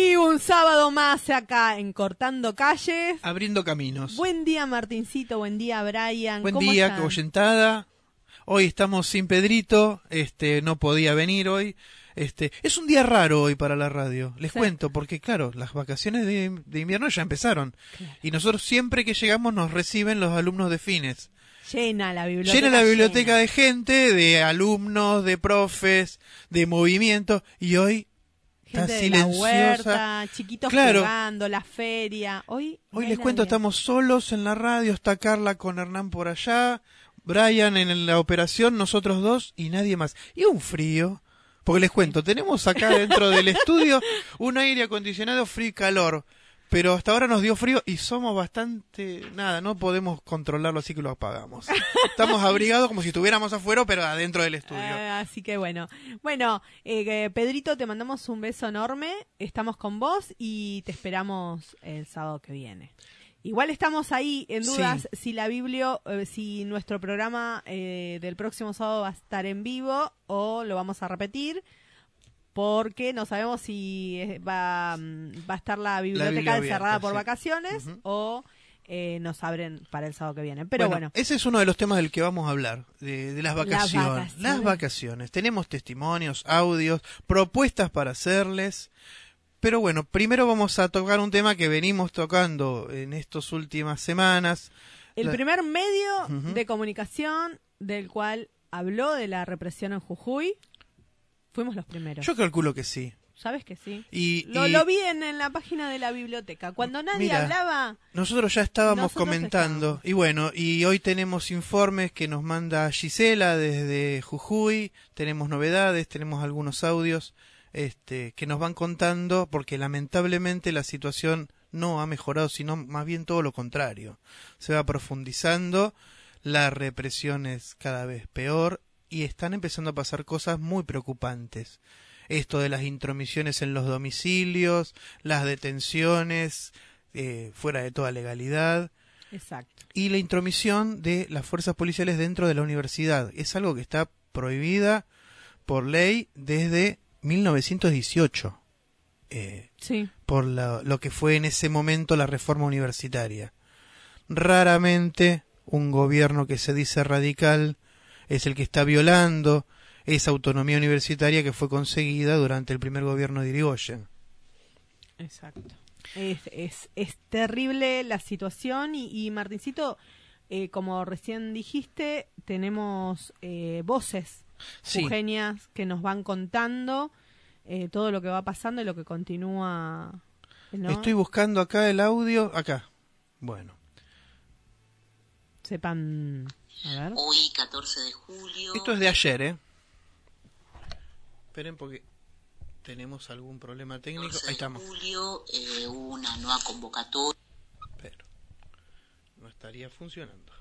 Y un sábado más acá en Cortando Calles. Abriendo caminos. Buen día Martincito, buen día Brian. Buen ¿Cómo día? Coyentada. Hoy estamos sin Pedrito, este no podía venir hoy. Este, es un día raro hoy para la radio. Les Sí. cuento porque claro, las vacaciones de, de invierno ya empezaron. Y nosotros siempre que llegamos nos reciben los alumnos de fines. Llena la biblioteca. Llena la biblioteca llena. de gente, de alumnos, de profes, de movimiento y hoy Gente está de la silenciosa. huerta, chiquitos Claro. jugando, la feria. Hoy, Hoy les cuento, nadie. estamos solos en la radio, está Carla con Hernán por allá, Brian en la operación, nosotros dos y nadie más. Y un frío, porque les cuento, tenemos acá dentro del estudio un aire acondicionado frío y calor, pero hasta ahora nos dio frío y somos bastante, nada, no podemos controlarlo así que lo apagamos. Estamos abrigados como si estuviéramos afuera, pero adentro del estudio. Ah, así que bueno. Bueno, eh, Pedrito, te mandamos un beso enorme. Estamos con vos y te esperamos el sábado que viene. Igual estamos ahí en dudas si la Biblia, eh, si nuestro programa eh, del próximo sábado va a estar en vivo o lo vamos a repetir. Porque no sabemos si eh, va, mm, va a estar la biblioteca abierta, encerrada por sí. vacaciones o eh, nos abren para el sábado que viene. Pero bueno, ese es uno de los temas del que vamos a hablar, de, de las vacaciones. vacaciones. Las vacaciones. Tenemos testimonios, audios, propuestas para hacerles. Pero bueno, primero vamos a tocar un tema que venimos tocando en estas últimas semanas. El La- primer medio de comunicación del cual habló de la represión en Jujuy, fuimos los primeros. Yo calculo que sí. ¿Sabes que sí? Y, Lo, y lo vi en, en la página de la biblioteca. Cuando nadie Mira, hablaba, nosotros ya estábamos Nosotros comentando. estábamos. Y bueno, y hoy tenemos informes que nos manda Gisela desde Jujuy. Tenemos novedades, tenemos algunos audios este, que nos van contando porque lamentablemente la situación no ha mejorado, sino más bien todo lo contrario. Se va profundizando, la represión es cada vez peor y están empezando a pasar cosas muy preocupantes. Esto de las intromisiones en los domicilios, las detenciones eh, fuera de toda legalidad exacto. y la intromisión de las fuerzas policiales dentro de la universidad. Es algo que está prohibida por ley desde 1918. Eh, Sí. por la- lo que fue en ese momento la reforma universitaria. Raramente un gobierno que se dice radical es el que está violando esa autonomía universitaria que fue conseguida durante el primer gobierno de Irigoyen. Exacto. Es, es, es terrible la situación y, y Martincito, eh, como recién dijiste, tenemos eh, voces Sí. Eugenias que nos van contando eh, todo lo que va pasando y lo que continúa. ¿no? Estoy buscando acá el audio, acá. Bueno, Sepan. A ver. Hoy, 14 de julio, esto es de ayer, ¿eh? Esperen porque tenemos algún problema técnico. 14 Ahí de estamos. julio eh, hubo una nueva convocatoria, Pero no estaría funcionando.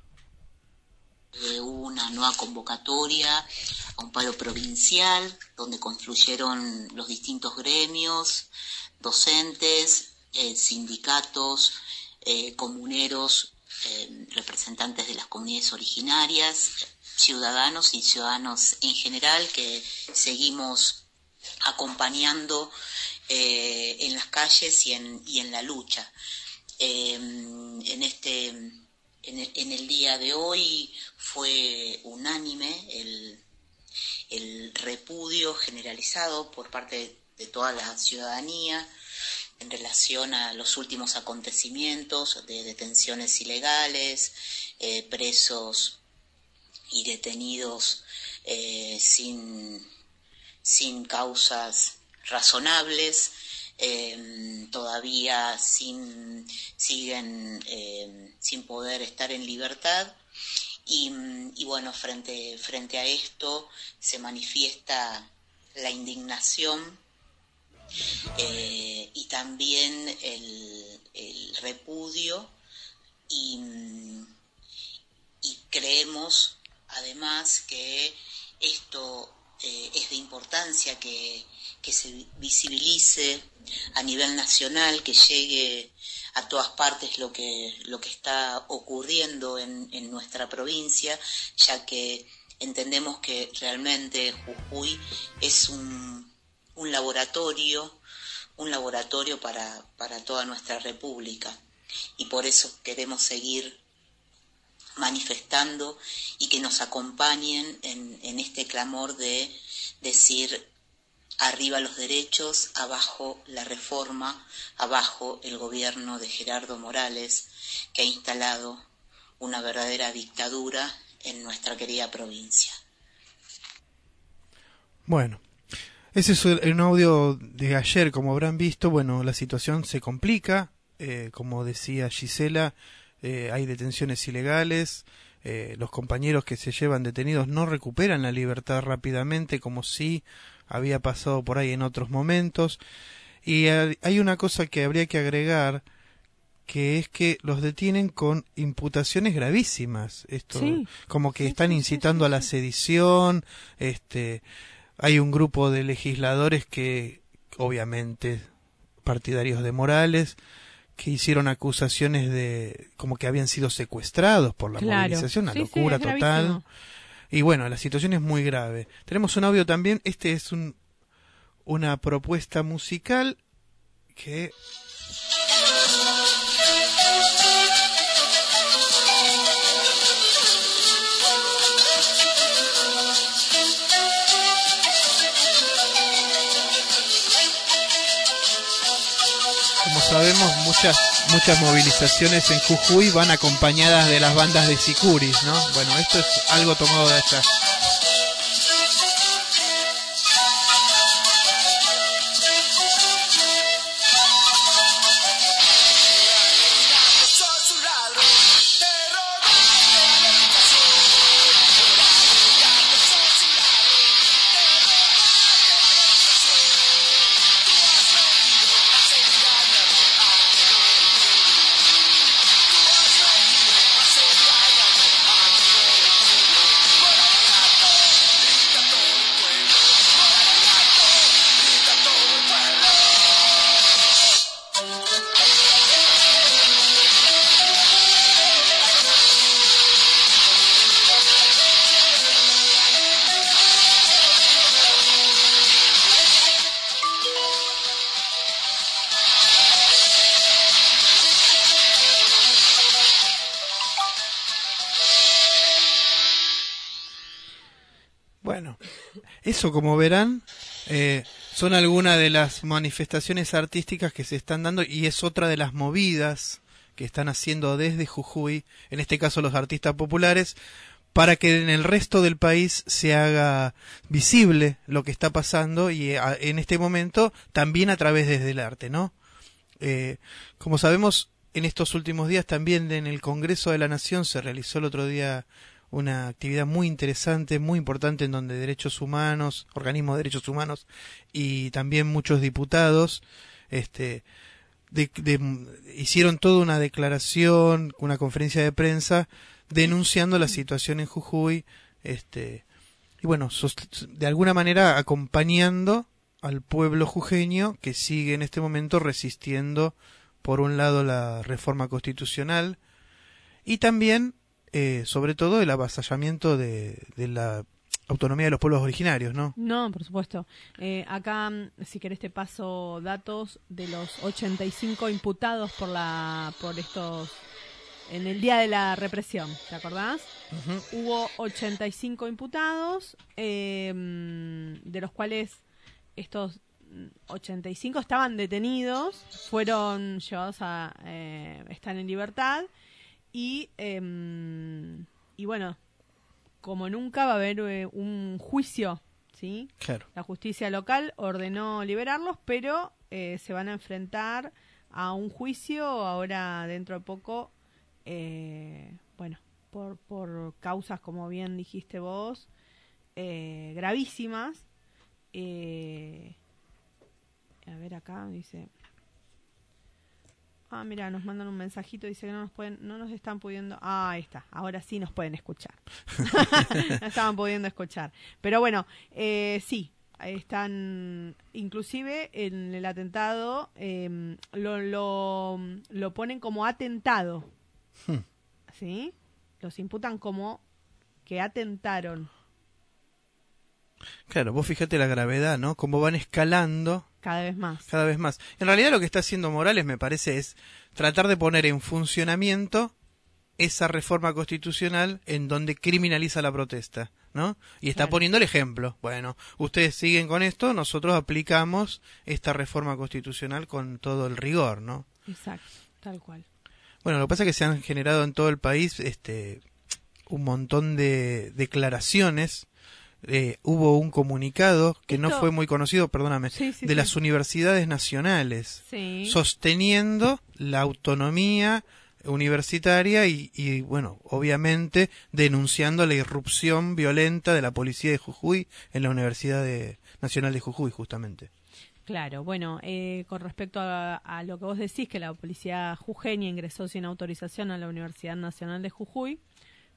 eh, hubo una nueva convocatoria a un paro provincial donde confluyeron los distintos gremios, docentes, eh, sindicatos, eh, comuneros, eh, representantes de las comunidades originarias, ciudadanos y ciudadanos en general que seguimos acompañando eh, en las calles y en, la lucha. Eh, en este en el, día de hoy fue unánime el, repudio generalizado por parte de toda la ciudadanía en relación a los últimos acontecimientos de detenciones ilegales, eh, presos y detenidos eh, sin, sin causas razonables, eh, todavía sin, siguen eh, sin poder estar en libertad. Y, y bueno, frente, frente a esto se manifiesta la indignación eh, y también el, repudio y, creemos además que esto eh, es de importancia que, se visibilice a nivel nacional, que llegue a todas partes lo que, lo que está ocurriendo en, en nuestra provincia, ya que entendemos que realmente Jujuy es un, un laboratorio, un laboratorio para, para toda nuestra república y por eso queremos seguir manifestando y que nos acompañen en, en este clamor de decir arriba los derechos, abajo la reforma, abajo el gobierno de Gerardo Morales, que ha instalado una verdadera dictadura en nuestra querida provincia. Bueno, ese es un audio de ayer, como habrán visto, bueno, la situación se complica, eh, como decía Gisela, eh, hay detenciones ilegales, eh, los compañeros que se llevan detenidos no recuperan la libertad rápidamente como si había pasado por ahí en otros momentos. Y hay una cosa que habría que agregar, que es que los detienen con imputaciones gravísimas. Esto, como que están incitando a la sedición, este, hay un grupo de legisladores que, obviamente, partidarios de Morales, que hicieron acusaciones de como que habían sido secuestrados por la movilización, una locura total. Y bueno, la situación es muy grave. Tenemos un audio también, este es un, una propuesta musical que sabemos, muchas, muchas movilizaciones en Jujuy van acompañadas de las bandas de Sicuris, ¿no? Bueno, esto es algo tomado de allá. Eso, como verán, eh, son algunas de las manifestaciones artísticas que se están dando y es otra de las movidas que están haciendo desde Jujuy, en este caso los artistas populares, para que en el resto del país se haga visible lo que está pasando y eh, en este momento también a través desde el arte, ¿no? Eh, como sabemos, en estos últimos días también en el Congreso de la Nación se realizó el otro día una actividad muy interesante, muy importante, en donde derechos humanos, organismos de derechos humanos y también muchos diputados, este, hicieron toda una declaración, una conferencia de prensa denunciando la situación en Jujuy, este, y bueno, de alguna manera acompañando al pueblo jujeño que sigue en este momento resistiendo, por un lado, la reforma constitucional y también eh, sobre todo el avasallamiento de, la autonomía de los pueblos originarios, ¿no? No, por supuesto. Eh, acá, si querés, te paso datos de los 85 imputados por la por estos en el día de la represión, ¿te acordás? Hubo 85 imputados, em, de los cuales estos 85 estaban detenidos, fueron llevados a eh, están en libertad y, em, y bueno, como nunca va a haber eh, un juicio, ¿sí? La justicia local ordenó liberarlos, pero eh, se van a enfrentar a un juicio ahora dentro de poco, eh, bueno, por, por causas, como bien dijiste vos, gravísimas. a ver acá, dice... Ah, mira, nos mandan un mensajito, dice que no nos pueden, no nos están pudiendo. Ah, ahí está, ahora sí nos pueden escuchar. no estaban pudiendo escuchar. Pero bueno, eh, sí, están, inclusive en el atentado em, lo, lo, lo, ponen como atentado. Hmm. ¿Sí? Los imputan como que atentaron. Claro, vos fíjate la gravedad, ¿no? Cómo van escalando cada vez más. Cada vez más. En realidad lo que está haciendo Morales, me parece, es tratar de poner en funcionamiento esa reforma constitucional en donde criminaliza la protesta, ¿no? Y está poniendo el ejemplo. Bueno, ustedes siguen con esto, nosotros aplicamos esta reforma constitucional con todo el rigor, ¿no? Exacto, tal cual. Bueno, lo que pasa es que se han generado en todo el país este un montón de declaraciones eh, hubo un comunicado que no fue muy conocido, perdóname, de las universidades nacionales, sosteniendo la autonomía universitaria y, bueno, obviamente denunciando la irrupción violenta de la policía de Jujuy en la Universidad Nacional de Jujuy, justamente. Claro, bueno, eh, con respecto a, a, lo que vos decís, que la policía jujeña ingresó sin autorización a la Universidad Nacional de Jujuy,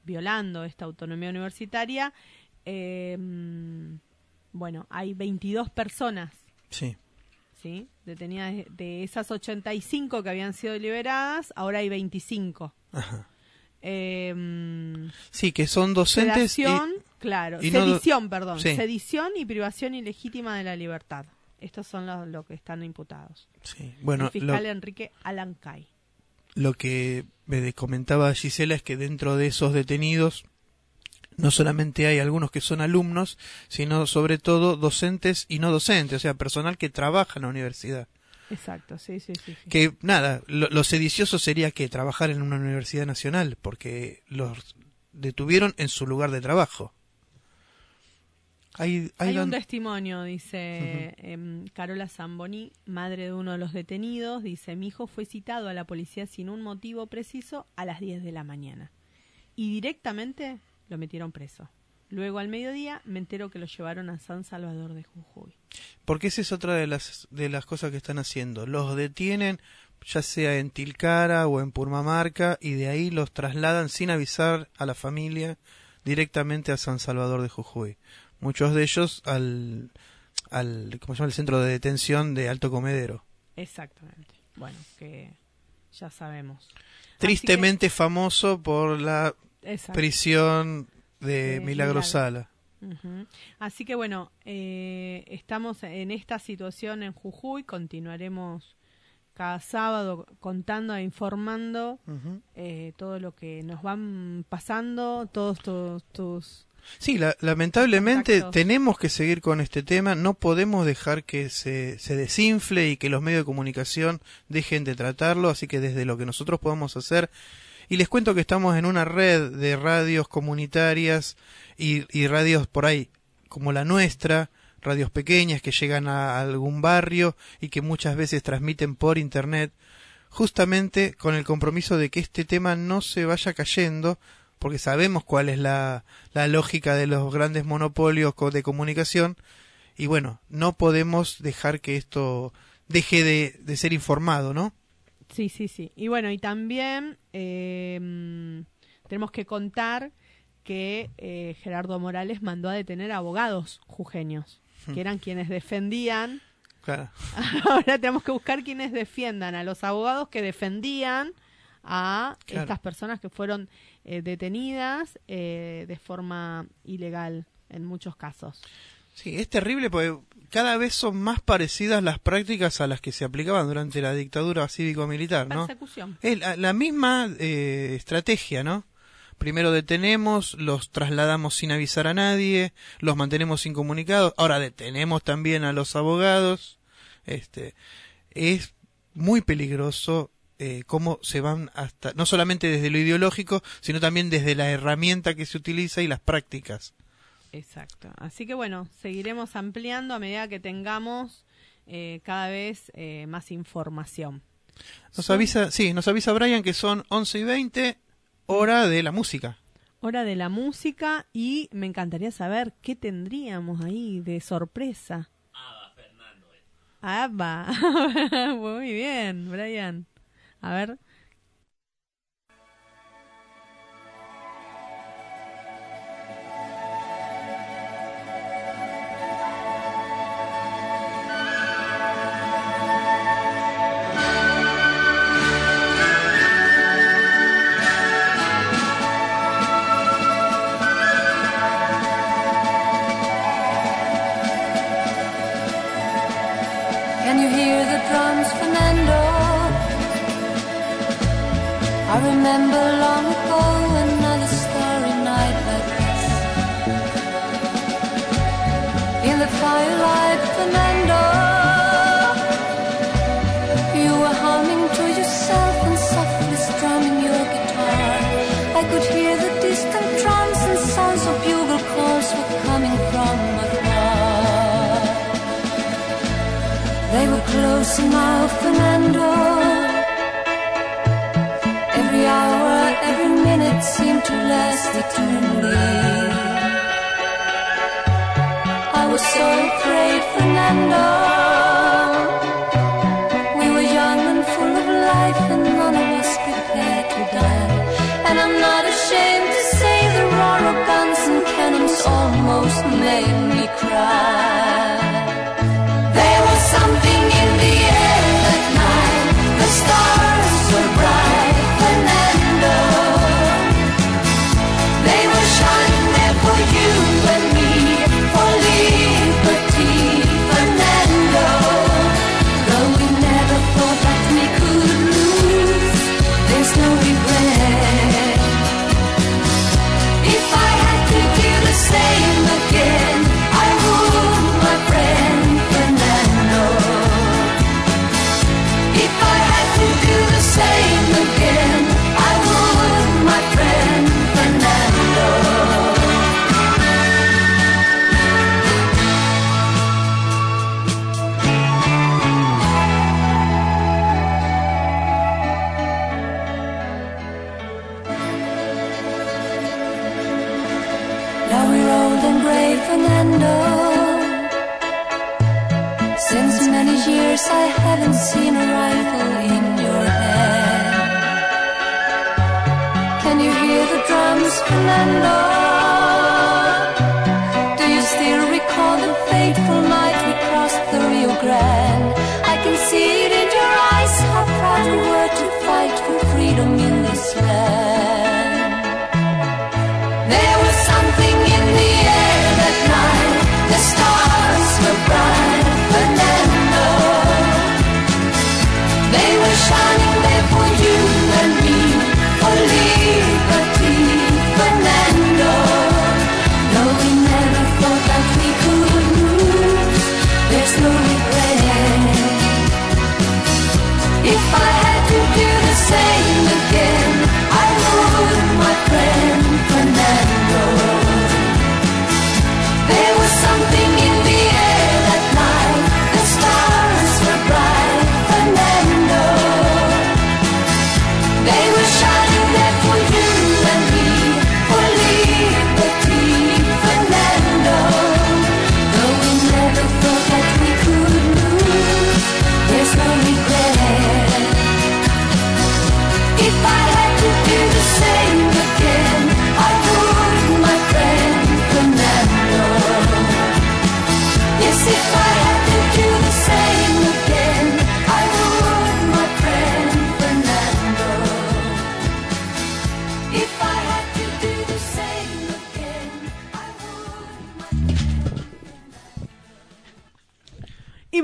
violando esta autonomía universitaria, eh, bueno, hay 22 personas. Sí. ¿Sí? Detenidas de esas 85 que habían sido liberadas, ahora hay 25. Ajá. Eh, sí, que son docentes. Claro. sedición, perdón. Sedición y privación ilegítima de la libertad. Estos son los lo que están imputados. Sí, bueno. El fiscal Enrique Alancay. Lo que me comentaba Gisela es que dentro de esos detenidos no solamente hay algunos que son alumnos, sino sobre todo docentes y no docentes, o sea, personal que trabaja en la universidad. Exacto, sí, sí, sí. Que nada, lo, sedicioso sería que trabajar en una universidad nacional, porque los detuvieron en su lugar de trabajo. Hay, hay, un testimonio, dice em, Carola Zamboni, madre de uno de los detenidos, dice, mi hijo fue citado a la policía sin un motivo preciso a las 10 de la mañana. Y directamente lo metieron preso. Luego al mediodía me entero que lo llevaron a San Salvador de Jujuy. Porque esa es otra de las, de las cosas que están haciendo. Los detienen ya sea en Tilcara o en Purmamarca y de ahí los trasladan sin avisar a la familia directamente a San Salvador de Jujuy. Muchos de ellos al, al ¿cómo se llama? el centro de detención de Alto Comedero. Exactamente. Bueno, que ya sabemos. Tristemente famoso por la prisión de Milagrosala. Así que bueno, eh, estamos en esta situación en Jujuy, continuaremos cada sábado contando e informando eh, todo lo que nos van pasando, todos tus... Sí, lamentablemente tenemos que seguir con este tema, no podemos dejar que se, se desinfle y que los medios de comunicación dejen de tratarlo, así que desde lo que nosotros podamos hacer y les cuento que estamos en una red de radios comunitarias y, radios por ahí como la nuestra, radios pequeñas que llegan a algún barrio y que muchas veces transmiten por internet, justamente con el compromiso de que este tema no se vaya cayendo, porque sabemos cuál es la, la lógica de los grandes monopolios de comunicación, y bueno, no podemos dejar que esto deje de, de ser informado, ¿no? Sí, sí, sí. Y bueno, y también em, tenemos que contar que eh, Gerardo Morales mandó a detener a abogados jujeños, que hmm. eran quienes defendían. Claro. Ahora tenemos que buscar quienes defiendan a los abogados que defendían a estas personas que fueron eh, detenidas eh, de forma ilegal en muchos casos. Sí, es terrible porque cada vez son más parecidas las prácticas a las que se aplicaban durante la dictadura cívico-militar, ¿no? Persecución. Es la, misma eh, estrategia, ¿no? Primero detenemos, los trasladamos sin avisar a nadie, los mantenemos incomunicados, ahora detenemos también a los abogados. Este, es muy peligroso eh, cómo se van hasta, no solamente desde lo ideológico, sino también desde la herramienta que se utiliza y las prácticas. Exacto. Así que bueno, seguiremos ampliando a medida que tengamos eh, cada vez eh, más información. Nos avisa, sí, nos avisa Brian que son 11 y 20, hora de la música. Hora de la música y me encantaría saber qué tendríamos ahí de sorpresa. Ava Fernando. Ava. Muy bien, Brian. A ver.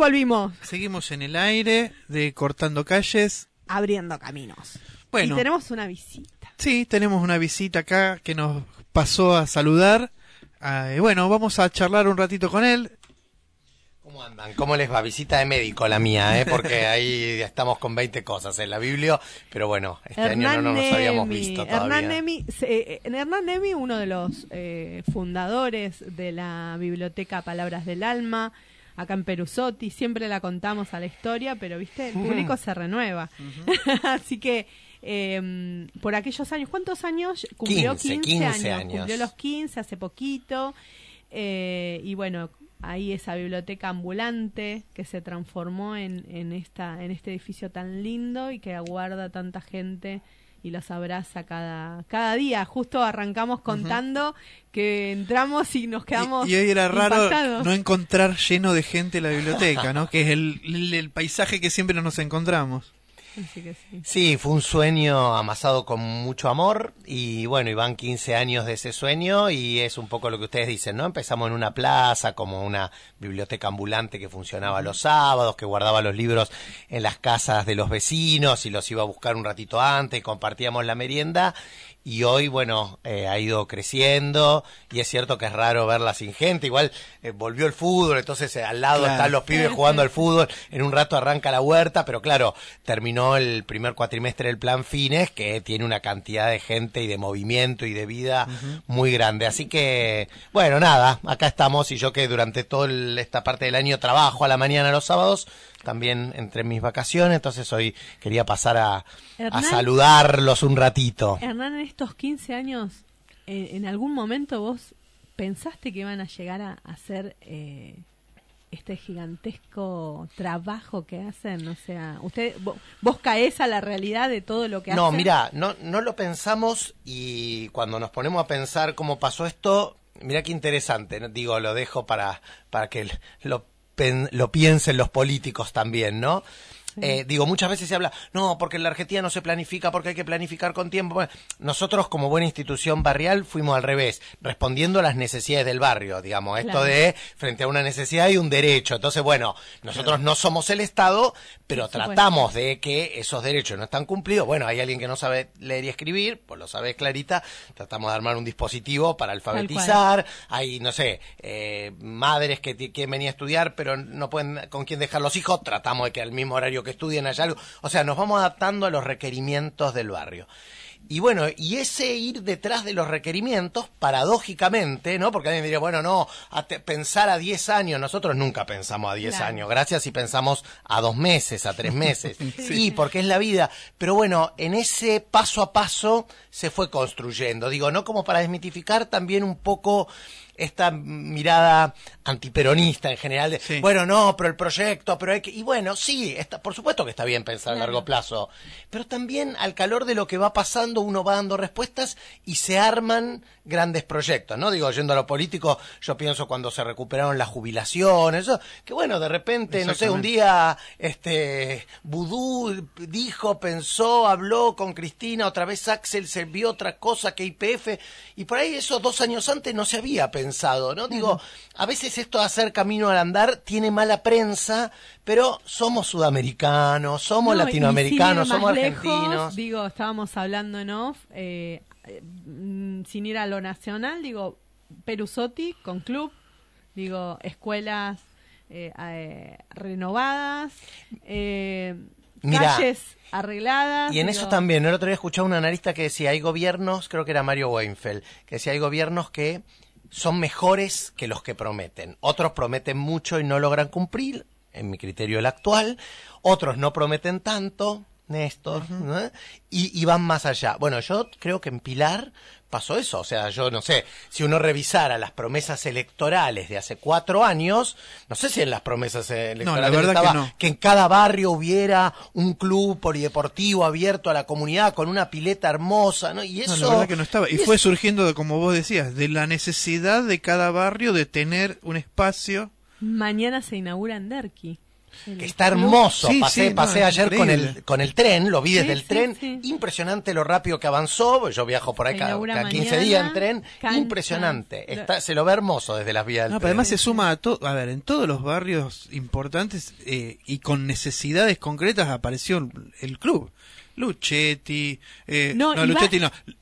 Volvimos. Seguimos en el aire de Cortando Calles. Abriendo caminos. Bueno. Y tenemos una visita. Sí, tenemos una visita acá que nos pasó a saludar. Ah, bueno, vamos a charlar un ratito con él. ¿Cómo andan? ¿Cómo les va? Visita de médico la mía, ¿eh? porque ahí estamos con 20 cosas en la Biblia, pero bueno, este año no, nos habíamos visto todavía. Hernán Nemi, eh, Hernán Nemi uno de los eh, fundadores de la biblioteca Palabras del Alma, acá en Perusotti, siempre la contamos a la historia, pero viste, el público se renueva. Así que em, por aquellos años, ¿cuántos años? Cumplió 15, años, Cumplió los 15 hace poquito. Eh, y bueno, ahí esa biblioteca ambulante que se transformó en, en, esta, en este edificio tan lindo y que aguarda tanta gente y los abraza cada, cada día. Justo arrancamos contando que entramos y nos quedamos. Y, hoy era raro no encontrar lleno de gente la biblioteca, ¿no? que es el, el paisaje que siempre nos encontramos sí. fue un sueño amasado con mucho amor y bueno, iban 15 años de ese sueño y es un poco lo que ustedes dicen, ¿no? Empezamos en una plaza como una biblioteca ambulante que funcionaba los sábados, que guardaba los libros en las casas de los vecinos y los iba a buscar un ratito antes, compartíamos la merienda y hoy, bueno, eh, ha ido creciendo y es cierto que es raro verla sin gente. Igual eh, volvió el fútbol, entonces eh, al lado están los pibes jugando al fútbol, en un rato arranca la huerta, pero claro, terminó el primer cuatrimestre del plan Fines, que tiene una cantidad de gente y de movimiento y de vida muy grande. Así que, bueno, nada, acá estamos y yo que durante toda esta parte del año trabajo a la mañana los sábados, también entre mis vacaciones, entonces hoy quería pasar a, saludarlos un ratito. Hernán, en estos 15 años, eh, ¿en algún momento vos pensaste que iban a llegar a hacer eh, este gigantesco trabajo que hacen? O sea, usted, vos, caes a la realidad de todo lo que hacen. No, mira, no, no lo pensamos y cuando nos ponemos a pensar cómo pasó esto, mira qué interesante, digo, lo dejo para, para que lo lo piensen los políticos también, ¿no? Eh, digo, muchas veces se habla, no, porque en la Argentina no se planifica, porque hay que planificar con tiempo. nosotros, como buena institución barrial, fuimos al revés, respondiendo a las necesidades del barrio, digamos, esto de frente a una necesidad y un derecho. Entonces, bueno, nosotros no somos el Estado, pero tratamos de que esos derechos no están cumplidos. Bueno, hay alguien que no sabe leer y escribir, pues lo sabe Clarita, tratamos de armar un dispositivo para alfabetizar. Hay, no sé, eh, madres que quieren venir a estudiar, pero no pueden con quién dejar los hijos, tratamos de que al mismo horario que estudien allá. O sea, nos vamos adaptando a los requerimientos del barrio. Y bueno, y ese ir detrás de los requerimientos, paradójicamente, ¿no? Porque alguien diría, bueno, no, pensar a 10 años, nosotros nunca pensamos a 10 años, gracias y pensamos a dos meses, a tres meses. sí, porque es la vida. Pero bueno, en ese paso a paso se fue construyendo. Digo, no como para desmitificar también un poco esta mirada antiperonista en general de, bueno, no, pero el proyecto, pero hay que... Y bueno, sí, está, por supuesto que está bien pensar a largo plazo, pero también al calor de lo que va pasando uno va dando respuestas y se arman grandes proyectos, ¿no? Digo, yendo a lo político, yo pienso cuando se recuperaron las jubilaciones, eso, que bueno, de repente, no sé, un día, este, Vudú dijo, pensó, habló con Cristina, otra vez Axel se vio otra cosa que IPF, y por ahí eso dos años antes no se había pensado, ¿no? Digo, a veces esto de hacer camino al andar tiene mala prensa, pero somos sudamericanos, somos latinoamericanos, somos argentinos. digo, estábamos hablando en off, eh, mm, sin ir a lo nacional, digo, Perusotti con club, digo, escuelas eh, eh, renovadas, calles arregladas. Y en eso también, el otro día escuché a un analista que decía, hay gobiernos, creo que era Mario Weinfeld, que decía, hay gobiernos que son mejores que los que prometen. Otros prometen mucho y no logran cumplir, en mi criterio el actual. Otros no prometen tanto, Néstor, y, y, van más allá. Bueno, yo creo que en Pilar pasó eso. O sea, yo no sé, si uno revisara las promesas electorales de hace cuatro años, no sé si en las promesas electorales estaba que, en cada barrio hubiera un club polideportivo abierto a la comunidad con una pileta hermosa, ¿no? Y eso... la verdad que no estaba. Y, fue surgiendo, de, como vos decías, de la necesidad de cada barrio de tener un espacio. Mañana se inaugura en Derqui que está hermoso. pasé, pasé ayer con el, con el tren, lo vi desde el tren. Impresionante lo rápido que avanzó. Yo viajo por ahí cada, 15 días en tren. Impresionante. Está, se lo ve hermoso desde las vías del tren. además se suma a todo. A ver, en todos los barrios importantes eh, y con necesidades concretas apareció el club. Luchetti, eh, no, Luchetti no.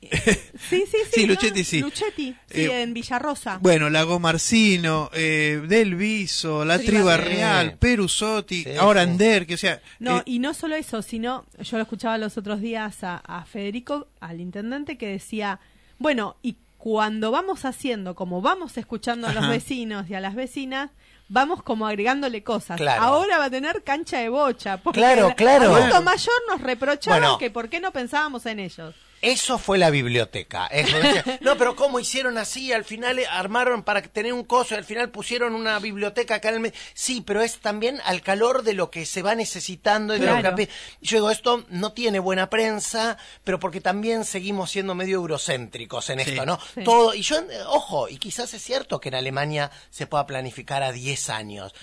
Sí, sí, sí. Luchetti sí. Luchetti, sí, eh, en Villarrosa. Bueno, Lago Marcino, eh, Del Viso, La Triba Real, Perusotti, ahora Ander, que o sea... No, eh, y no solo eso, sino, yo lo escuchaba los otros días a, a Federico, al intendente, que decía, bueno, y cuando vamos haciendo, como vamos escuchando a los vecinos y a las vecinas, vamos como agregándole cosas. Ahora va a tener cancha de bocha. Porque claro, claro. El adulto mayor nos reprochaba que por qué no pensábamos en ellos. Eso fue la biblioteca. Eso decía, no, pero ¿cómo hicieron así? Al final eh, armaron para tener un coso y al final pusieron una biblioteca acá en el medio. Sí, pero es también al calor de lo que se va necesitando. Y de lo Claro. que- Yo digo, esto no tiene buena prensa, pero porque también seguimos siendo medio eurocéntricos en Sí. esto, ¿no? Sí. Todo, y yo, eh, ojo, y quizás es cierto que en Alemania se pueda planificar a 10 años.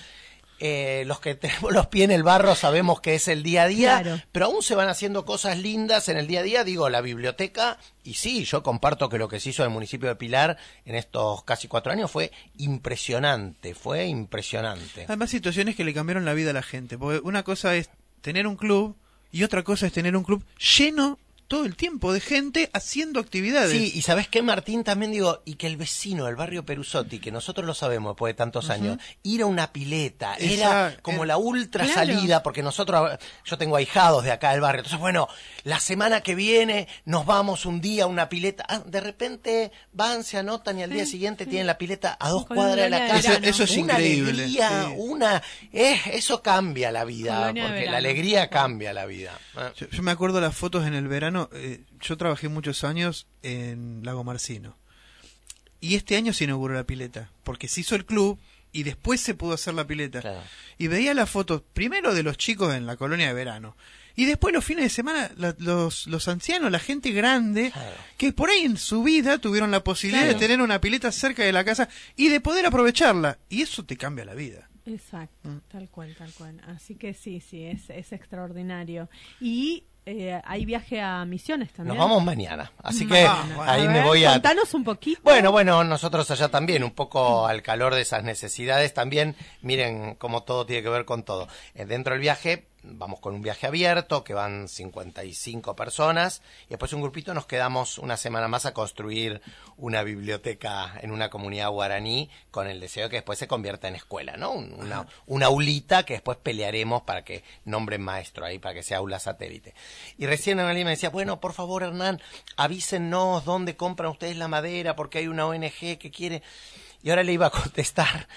Eh, los que tenemos los pies en el barro sabemos que es el día a día, Claro. pero aún se van haciendo cosas lindas en el día a día, digo, la biblioteca, y sí, yo comparto que lo que se hizo en el municipio de Pilar en estos casi cuatro años fue impresionante, fue impresionante. Además, situaciones que le cambiaron la vida a la gente. Porque una cosa es tener un club y otra cosa es tener un club lleno todo el tiempo de gente haciendo actividades. Sí, y sabes qué, Martín, también digo, y que el vecino del barrio Perusotti, que nosotros lo sabemos después de tantos años, ir a una pileta, era como la ultra Claro. salida, porque nosotros, yo tengo ahijados de acá del barrio, entonces bueno, la semana que viene nos vamos un día a una pileta, Ah, de repente van, se anotan y al día siguiente tienen la pileta a dos Colonia cuadras de la casa. Eso- eso es una increíble, Alegría, sí. una, eh, eso cambia la vida, Colonia porque la alegría cambia la vida. Ah. Yo, yo me acuerdo las fotos en el verano. Eh, yo trabajé muchos años en Lago Marcino. Y este año se inauguró la pileta. Porque se hizo el club y después se pudo hacer la pileta. Claro. Y veía las fotos, primero de los chicos en la colonia de verano. Y después los fines de semana, la- los, los ancianos, la gente grande, Claro. que por ahí en su vida tuvieron la posibilidad Claro. de tener una pileta cerca de la casa y de poder aprovecharla. Y eso te cambia la vida. Exacto, Mm. tal cual, tal cual. Así que sí, sí, es, es extraordinario. Y eh, hay viaje a Misiones también. Nos vamos mañana, así que Ah, ahí A me ver, voy a Contanos un poquito. Bueno, bueno, nosotros allá también, un poco al calor de esas necesidades también, miren cómo todo tiene que ver con todo. Eh, dentro del viaje, vamos con un viaje abierto, que van 55 personas, y después un grupito nos quedamos una semana más a construir una biblioteca en una comunidad guaraní, con el deseo de que después se convierta en escuela, ¿no? Un- Una, una aulita que después pelearemos para que nombren maestro ahí, para que sea aula satélite. Y recién alguien me decía, bueno, por favor, Hernán, avísennos dónde compran ustedes la madera, porque hay una ONG que quiere. Y ahora le iba a contestar.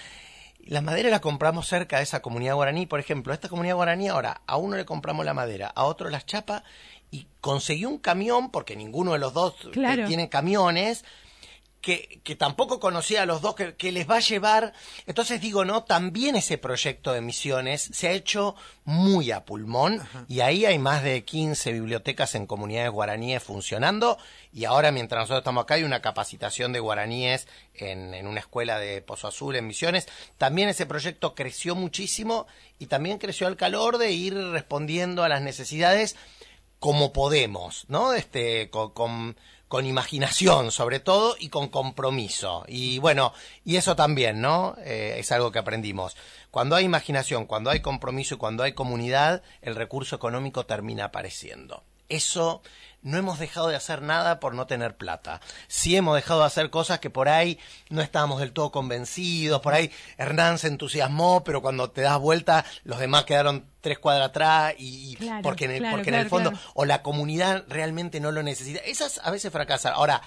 La madera la compramos cerca de esa comunidad guaraní, por ejemplo. A esta comunidad guaraní ahora, a uno le compramos la madera, a otro las chapa y conseguí un camión, porque ninguno de los dos eh, Claro. tiene camiones, que, que tampoco conocía a los dos, que, que les va a llevar. Entonces digo, no, también ese proyecto de misiones se ha hecho muy a pulmón y ahí hay más de 15 bibliotecas en comunidades guaraníes funcionando y ahora mientras nosotros estamos acá hay una capacitación de guaraníes en, en una escuela de Pozo Azul en Misiones. También ese proyecto creció muchísimo y también creció al calor de ir respondiendo a las necesidades como podemos, ¿no? Este, con, con, con imaginación sobre todo y con compromiso. Y bueno, y eso también, ¿no? Eh, es algo que aprendimos. Cuando hay imaginación, cuando hay compromiso y cuando hay comunidad, el recurso económico termina apareciendo. Eso no hemos dejado de hacer nada por no tener plata. Sí hemos dejado de hacer cosas que por ahí no estábamos del todo convencidos, por ahí Hernán se entusiasmó, pero cuando te das vuelta los demás quedaron tres cuadras atrás y Claro, porque en el, claro, porque en el fondo o la comunidad realmente no lo necesita. Esas a veces fracasan. Ahora,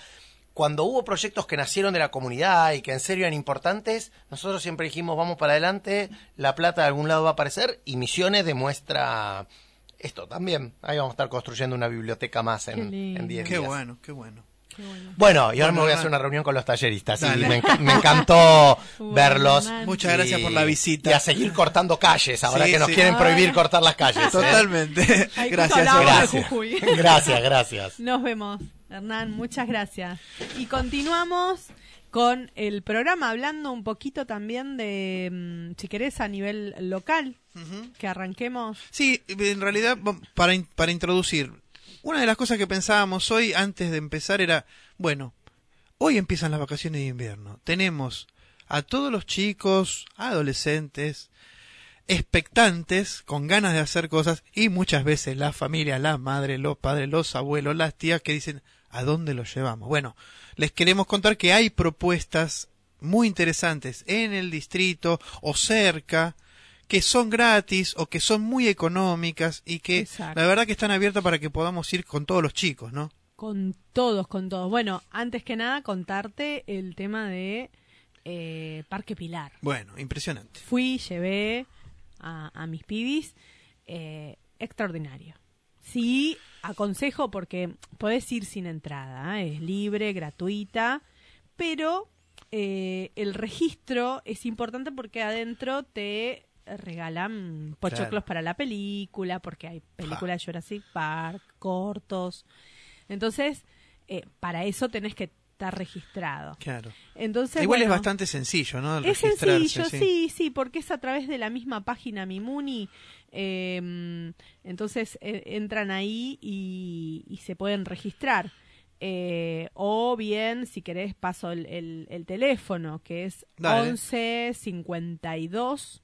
cuando hubo proyectos que nacieron de la comunidad y que en serio eran importantes, nosotros siempre dijimos, vamos para adelante, la plata de algún lado va a aparecer y Misiones demuestra esto también. Ahí vamos a estar construyendo una biblioteca más en lindo. en 10 Qué días. bueno, qué bueno. Qué bueno. Bueno, y ahora Bueno, me voy a hacer una reunión con los talleristas. Dale. me, enca- me encantó verlos. Muchas gracias por la visita. Y a seguir cortando calles, ahora Sí, que nos sí. quieren prohibir cortar las calles. ¿eh? Totalmente. Justo gracias. Gracias. Gracias, gracias. Nos vemos, Hernán, muchas gracias. Y continuamos con el programa hablando un poquito también de, mm, si querés, a nivel local, que arranquemos. Sí, en realidad, para, in- para introducir, una de las cosas que pensábamos hoy antes de empezar era, bueno, hoy empiezan las vacaciones de invierno. Tenemos a todos los chicos, adolescentes, expectantes, con ganas de hacer cosas, y muchas veces las familias, las madres, los padres, los abuelos, las tías que dicen, ¿a dónde los llevamos? Bueno, les queremos contar que hay propuestas muy interesantes en el distrito o cerca, que son gratis o que son muy económicas y que Exacto. la verdad que están abiertas para que podamos ir con todos los chicos, ¿no? Con todos, con todos. Bueno, antes que nada, contarte el tema de eh, Parque Pilar. Bueno, impresionante. Fui, llevé a, a mis pibis, eh, extraordinario. Sí, aconsejo porque podés ir sin entrada, ¿eh? es libre, gratuita, pero eh, el registro es importante porque adentro te regalan pochoclos para la película, porque hay películas de Jurassic Park, cortos. Entonces, eh, para eso tenés que estar registrado. Claro. Entonces, Igual es bueno, bastante sencillo, ¿no? El es sencillo, sí. sí, porque es a través de la misma página Mimuni. eh, entonces eh, entran ahí y, y se pueden registrar. Eh, o bien, si querés, paso el, el- el teléfono, que es Dale. 11 52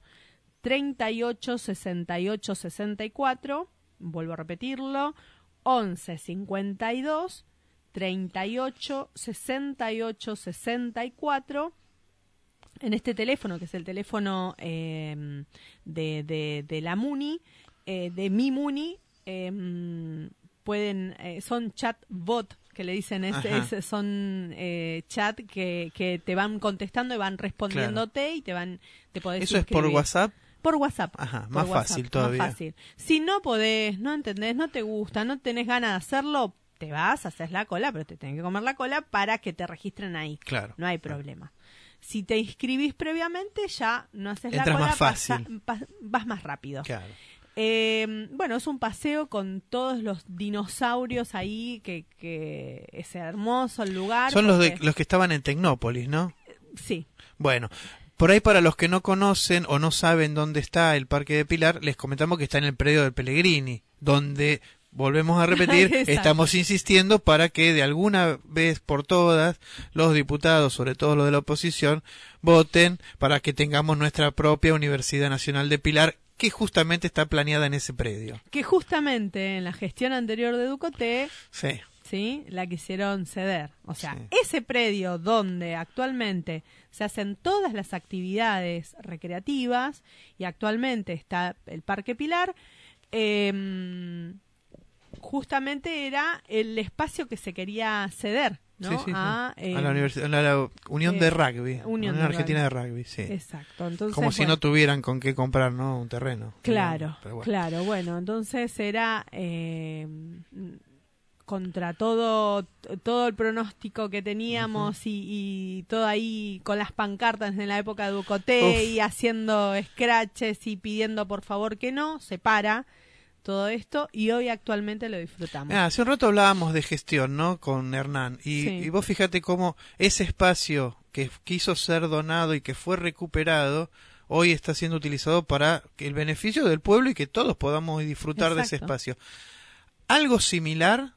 38 68 64. Vuelvo a repetirlo. 11 52 38 68 64 en este teléfono, que es el teléfono eh, de, de, de la Muni, eh, de mi Muni, eh, pueden, son chat bot que le dicen, es, son eh, chat que, que te van contestando y van respondiéndote y te van, te podés ¿Eso es por. WhatsApp? Por WhatsApp. Ajá, Por más WhatsApp, fácil todavía. Más fácil. Si no podés, no entendés, no te gusta, no tenés ganas de hacerlo, te vas, haces la cola, pero te tenés que comer la cola para que te registren ahí. Claro. No hay problema. Si te inscribís previamente, ya no haces la cola, más fácil. vas más rápido. Claro. Eh, bueno, es un paseo con todos los dinosaurios ahí, que, que es hermoso el lugar. Son los, de, los que estaban en Tecnópolis, ¿no? Sí, Bueno, por ahí para los que no conocen o no saben dónde está el Parque de Pilar, les comentamos que está en el predio del Pellegrini, donde, volvemos a repetir, estamos insistiendo para que de alguna vez por todas los diputados, sobre todo los de la oposición, voten para que tengamos nuestra propia Universidad Nacional de Pilar, que justamente está planeada en ese predio. que justamente en la gestión anterior de Ducote Sí. ¿sí? La quisieron ceder. O sea, Sí. ese predio donde actualmente se hacen todas las actividades recreativas y actualmente está el Parque Pilar, eh, justamente era el espacio que se quería ceder, ¿no? Sí, sí, sí. A, a eh, la, a la Unión eh, de Rugby, Unión Unión de Argentina de Rugby, sí. Exacto. Entonces, Como si bueno, no tuvieran con qué comprar, ¿no? Un terreno. Claro, bueno. claro. Bueno, entonces era eh, contra todo todo el pronóstico que teníamos y, y todo ahí con las pancartas en la época de Ducoté Uf. y haciendo scratches y pidiendo por favor que no, se para todo esto y hoy actualmente lo disfrutamos. Ah, hace un rato hablábamos de gestión, ¿no? Con Hernán. Y, Sí. y vos fíjate cómo ese espacio que quiso ser donado y que fue recuperado, hoy está siendo utilizado para el beneficio del pueblo y que todos podamos disfrutar de ese espacio. Algo similar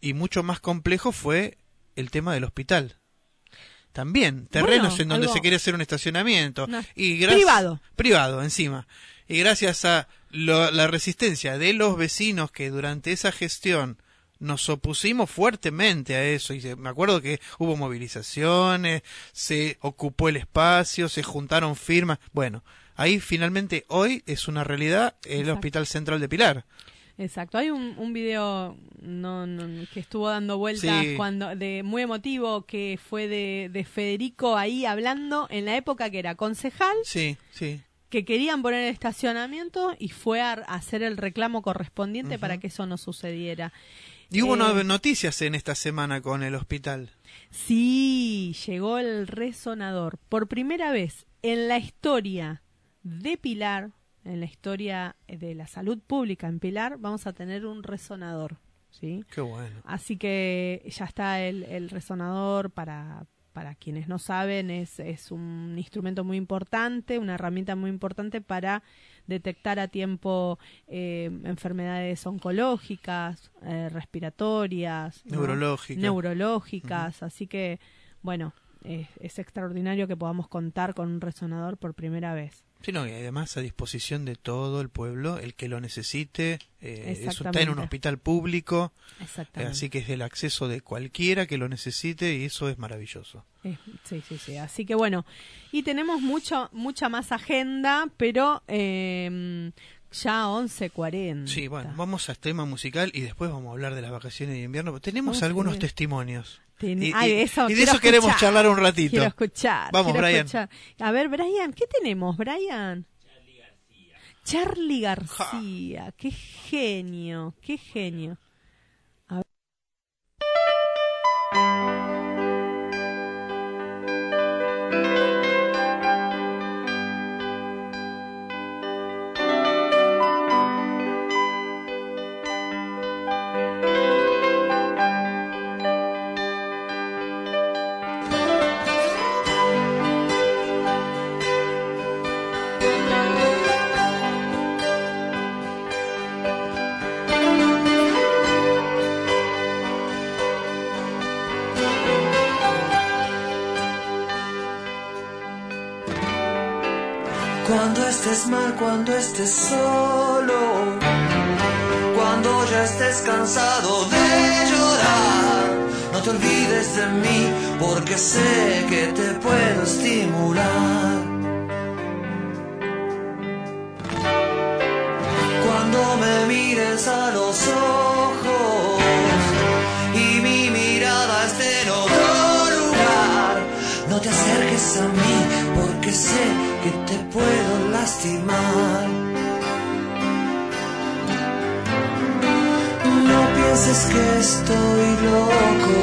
y mucho más complejo fue el tema del hospital. También, terrenos Bueno, en donde algo- se quería hacer un estacionamiento. No, y gracias- privado. Privado, encima. Y gracias a lo- la resistencia de los vecinos que durante esa gestión nos opusimos fuertemente a eso. Y me acuerdo que hubo movilizaciones, se ocupó el espacio, se juntaron firmas. Bueno, ahí finalmente hoy es una realidad el Exacto. Hospital Central de Pilar. Exacto, hay un, un video no, no, que estuvo dando vueltas Sí. cuando de muy emotivo que fue de, de Federico ahí hablando en la época que era concejal, Sí, sí. Que querían poner el estacionamiento y fue a, hacer el reclamo correspondiente para que eso no sucediera. Y hubo Eh, no- noticias en esta semana con el hospital. Sí, llegó el resonador. Por primera vez en la historia de Pilar, en la historia de la salud pública en Pilar, vamos a tener un resonador. ¿sí? Qué bueno. Así que ya está el, el resonador para, para quienes no saben, es, es un instrumento muy importante, una herramienta muy importante para detectar a tiempo eh, enfermedades oncológicas, eh, respiratorias, ¿no? Neurológicas. neurológicas. Así que, bueno, es, es extraordinario que podamos contar con un resonador por primera vez. Sí, no, y además a disposición de todo el pueblo, el que lo necesite, eh, eso está en un hospital público, eh, Exactamente. así que es el acceso de cualquiera que lo necesite y eso es maravilloso. Eh, sí, sí, sí. Así que bueno, y tenemos mucho, mucha más agenda, pero eh, ya 11.40. Sí, bueno, vamos a tema musical y después vamos a hablar de las vacaciones de invierno. Tenemos algunos testimonios. Ten- Y, Ay, eso, y de eso queremos escuchar. charlar un ratito. Quiero escuchar. Vamos, quiero Brian. escuchar. A ver, Brian, ¿qué tenemos, Brian? Charlie García, qué genio, qué genio. Cuando estés solo, cuando ya estés cansado de llorar. No te olvides de mí porque sé que te puedo estimular. Cuando me mires a los ojos y mi mirada esté en otro lugar, no te acerques a mí porque sé te puedo no pienses que estoy loco,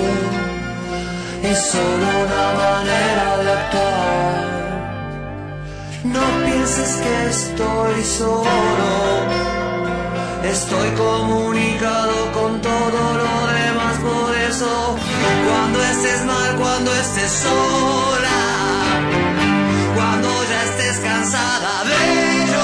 es solo una manera de actuar. No pienses que estoy solo, estoy comunicado con todo lo demás, por eso cuando estés mal, cuando estés sola, ya estés cansada de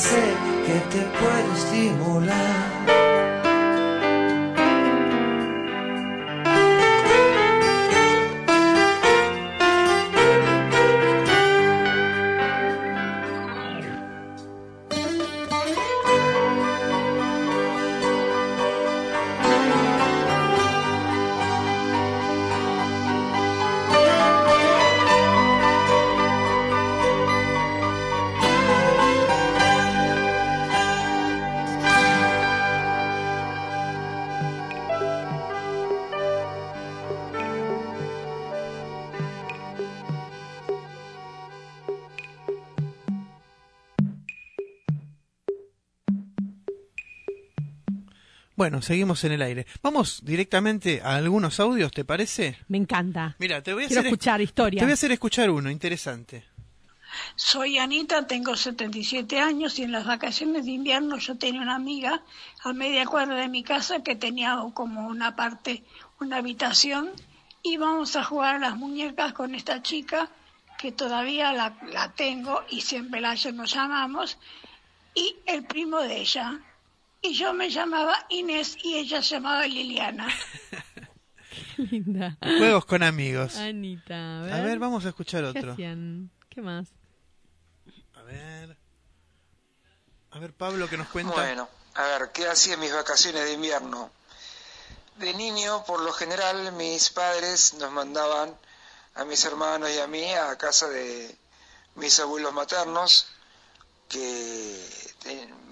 sé que te puedo estimular. Bueno, seguimos en el aire. Vamos directamente a algunos audios, ¿te parece? Me encanta. Mira, te voy a Quiero hacer escuchar historia. Te voy a hacer escuchar uno, interesante. Soy Anita, tengo 77 años y en las vacaciones de invierno yo tenía una amiga a media cuadra de mi casa que tenía como una parte, una habitación. y vamos a jugar a las muñecas con esta chica que todavía la, la tengo y siempre la nos llamamos y el primo de ella y yo me llamaba Inés y ella se llamaba Liliana. Linda. Juegos con amigos. Anita, a ver. A ver, vamos a escuchar otro. ¿Qué, ¿Qué más? A ver. A ver, Pablo, que nos cuenta. Bueno, a ver, ¿qué hacía en mis vacaciones de invierno? De niño, por lo general, mis padres nos mandaban a mis hermanos y a mí a casa de mis abuelos maternos que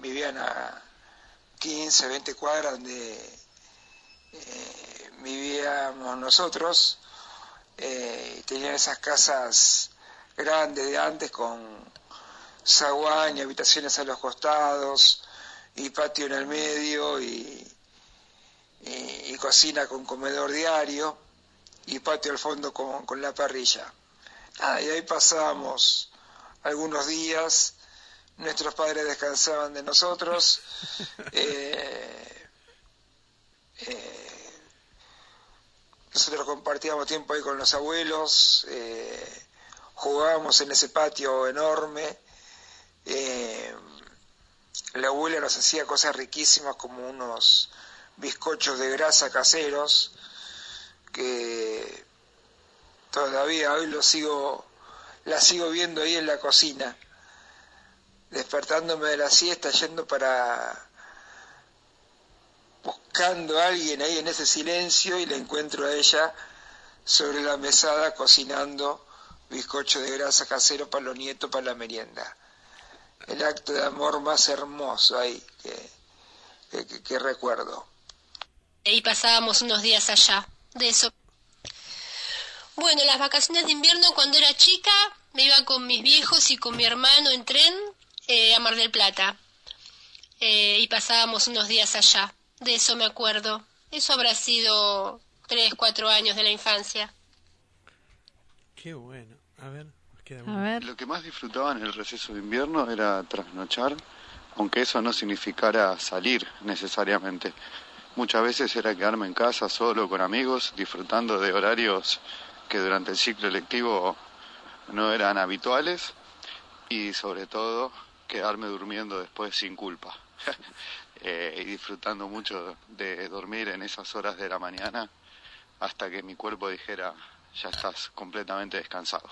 vivían a 15, 20 cuadras donde eh, vivíamos nosotros. Eh, tenían esas casas grandes de antes con zaguán y habitaciones a los costados y patio en el medio y, cocina con comedor diario y patio al fondo con, la parrilla. Ah, y ahí pasábamos algunos días nuestros padres descansaban de nosotros. Eh, eh, nosotros compartíamos tiempo ahí con los abuelos, eh, jugábamos en ese patio enorme. la abuela nos hacía cosas riquísimas como unos bizcochos de grasa caseros que todavía hoy lo sigo, la sigo viendo ahí en la cocina, despertándome de la siesta, yendo para buscando a alguien ahí en ese silencio y la encuentro a ella sobre la mesada cocinando bizcocho de grasa casero para los nietos, para la merienda. El acto de amor más hermoso ahí que, que, recuerdo. Y pasábamos unos días allá, de eso. Bueno, las vacaciones de invierno cuando era chica me iba con mis viejos y con mi hermano en tren eh, a Mar del Plata. Eh, y pasábamos unos días allá. De eso me acuerdo. Eso habrá sido tres, cuatro años de la infancia. Qué bueno. A ver, A ver. Lo que más disfrutaba en el receso de invierno era trasnochar, aunque eso no significara salir necesariamente. Muchas veces era quedarme en casa solo con amigos, disfrutando de horarios que durante el ciclo lectivo no eran habituales y sobre todo quedarme durmiendo después sin culpa. Eh, y disfrutando mucho de dormir en esas horas de la mañana hasta que mi cuerpo dijera ya estás completamente descansado.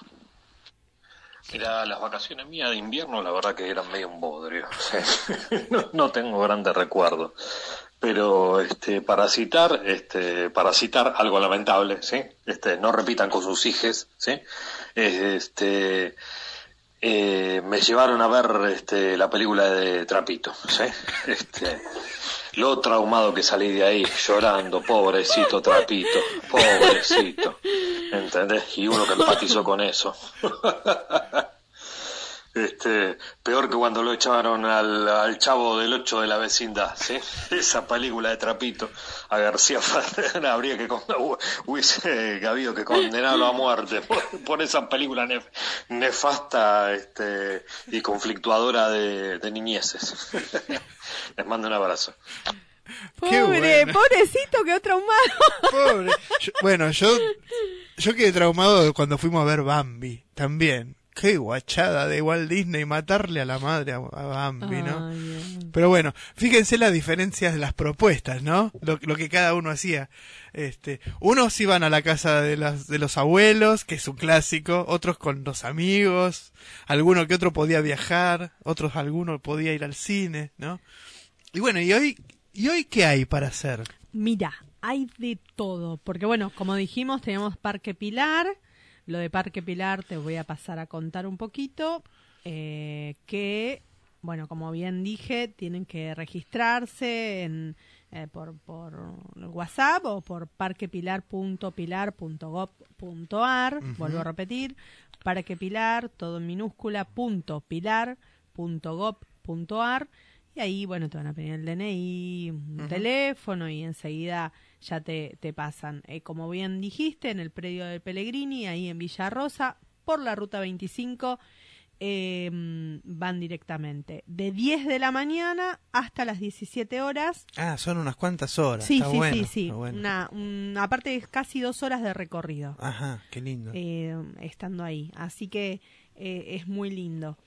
Mira, las vacaciones mías de invierno la verdad que eran medio un bodrio. no, tengo grandes recuerdos. Pero este, para citar, este, para citar algo lamentable, ¿sí? Este, no repitan con sus hijos, ¿sí? Este, eh, me llevaron a ver este, la película de Trapito, ¿sí? Este, lo traumado que salí de ahí, llorando, pobrecito Trapito, pobrecito, ¿entendés? Y uno que empatizó con eso. Este, peor que cuando lo echaron al, chavo del 8 de la vecindad, ¿sí? Esa película de Trapito. A García Ferrer habría que hubiese habido que condenarlo a muerte por, esa película nefasta este, y conflictuadora de, de niñeces. Les mando un abrazo. Pobre, pobrecito, quedó traumado. Pobre. bueno, yo, yo quedé traumado cuando fuimos a ver Bambi, también qué guachada de Walt Disney matarle a la madre a, Bambi, ¿no? Pero bueno, fíjense las diferencias de las propuestas, ¿no? Lo, que cada uno hacía. Este, unos iban a la casa de, las, de los abuelos, que es un clásico, otros con los amigos, alguno que otro podía viajar, otros alguno podía ir al cine, ¿no? Y bueno, ¿y hoy, ¿y hoy qué hay para hacer? Mira, hay de todo, porque bueno, como dijimos, tenemos Parque Pilar, lo de Parque Pilar te voy a pasar a contar un poquito, eh, que, bueno, como bien dije, tienen que registrarse en, eh, por, por WhatsApp o por parquepilar.pilar.gov.ar, vuelvo a repetir, Parque Pilar, todo en minúscula, punto pilar.gov.ar, y ahí, bueno, te van a pedir el DNI, un teléfono y enseguida ya te, te pasan. Eh, como bien dijiste, en el predio del Pellegrini, ahí en Villa Rosa, por la ruta 25, em, van directamente de 10 de la mañana hasta las 17 horas. Ah, son unas cuantas horas. Sí, sí, sí, sí. Una, aparte es casi dos horas de recorrido. Ajá, qué lindo. Eh, estando ahí. Así que eh, es muy lindo.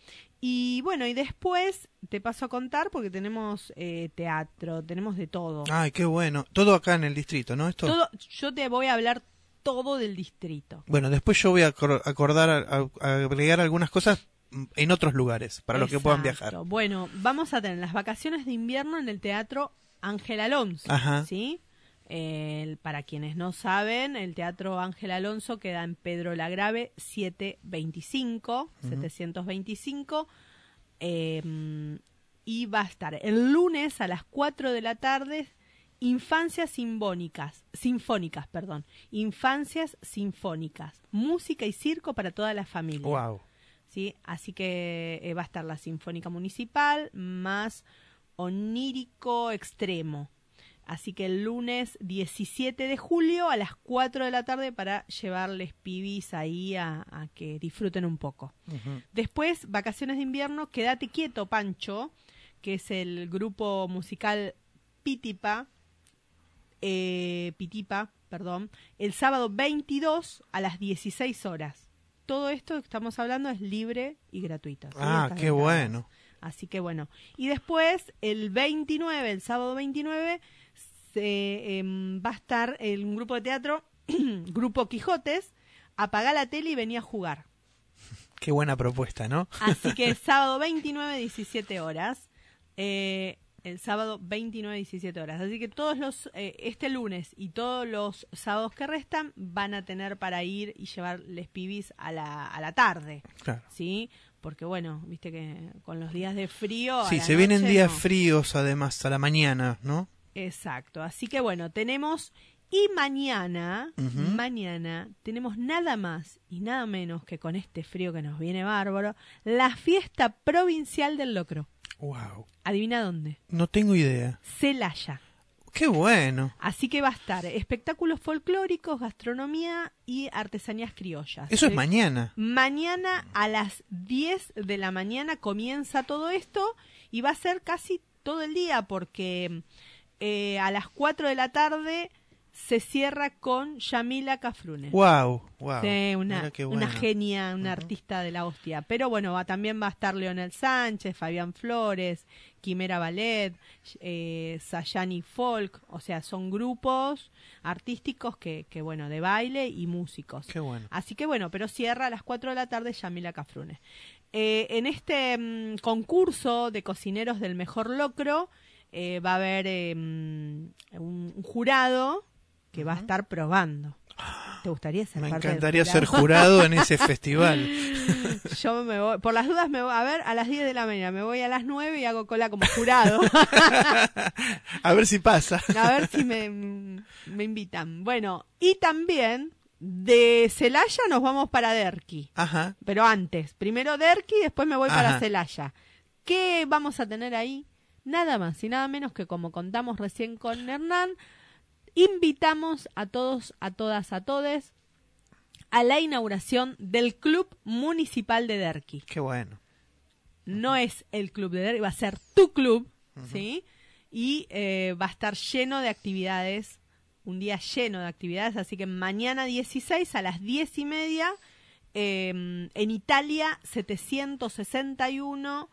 Y bueno, y después te paso a contar porque tenemos eh, teatro, tenemos de todo. Ay, qué bueno. Todo acá en el distrito, ¿no? Esto... Todo, yo te voy a hablar todo del distrito. Bueno, después yo voy a acordar, a, agregar algunas cosas en otros lugares para los que puedan viajar. Bueno, vamos a tener las vacaciones de invierno en el Teatro Ángel Alonso, Ajá. ¿sí? Para quienes no saben, el Teatro Ángel Alonso queda en Pedro Lagrave 725, 725. Em, y va a estar el lunes a las 4 de la tarde Infancias Sinfónicas, Sinfónicas, perdón, Infancias Sinfónicas, música y circo para toda la familia. Wow. ¿Sí? Así que eh, va a estar la Sinfónica Municipal más onírico extremo. Así que el lunes 17 de julio a las 4 de la tarde para llevarles pibis ahí a, que disfruten un poco. Después, vacaciones de invierno, Quédate quieto, Pancho, que es el grupo musical Pitipa, eh, Pitipa, perdón, el sábado 22 a las 16 horas. Todo esto que estamos hablando es libre y gratuito. Ah, qué bueno. Así que bueno. Y después, el 29, el sábado 29, se, em, va a estar en un grupo de teatro Grupo Quijotes, apagá la tele y venía a jugar. Qué buena propuesta, ¿no? Así que el sábado 29, 17 horas. Eh, el sábado 29, 17 horas. Así que todos los, eh, este lunes y todos los sábados que restan van a tener para ir y llevarles pibis a la, a la tarde. Claro. ¿Sí? Porque bueno, viste que con los días de frío. Sí, se vienen días no. fríos además a la mañana, ¿no? Exacto. Así que bueno, tenemos. Y mañana, mañana, tenemos nada más y nada menos que con este frío que nos viene bárbaro, la fiesta provincial del locro. Wow. Adivina dónde. No tengo idea. Celaya. Qué bueno. Así que va a estar espectáculos folclóricos, gastronomía y artesanías criollas. Eso es ¿Sí? mañana. Mañana a las 10 de la mañana comienza todo esto y va a ser casi todo el día porque eh, a las 4 de la tarde se cierra con Yamila Cafrune. Wow, wow. Sí, una, genia, una artista de la hostia. Pero bueno, va- también va a estar Leonel Sánchez, Fabián Flores, Quimera Ballet, eh, Sayani Folk. O sea, son grupos artísticos que, que, bueno, de baile y músicos. Qué bueno. Así que bueno, pero cierra a las 4 de la tarde Yamila Cafrune. Eh, en este mm, concurso de cocineros del mejor locro eh, va a haber eh, mm, un, un jurado que va a estar probando. ¿Te gustaría ser Me parte del encantaría ser jurado en ese festival. Yo me voy, por las dudas me voy, a ver, a las 10 de la mañana, me voy a las 9 y hago cola como jurado. A ver si pasa. A ver si me, me invitan. Bueno, y también de Celaya nos vamos para Derqui. Ajá. Pero antes, primero Derqui, después me voy para. Celaya. ¿Qué vamos a tener ahí? Nada más y nada menos que como contamos recién con Hernán, invitamos a todos, a todas, a todes a la inauguración del Club Municipal de Derqui. Qué bueno. No es el club de Derqui, va a ser tu club, ¿sí? Y eh, va a estar lleno de actividades, un día lleno de actividades, así que mañana 16 a las 10 y media, eh, en Italia 761,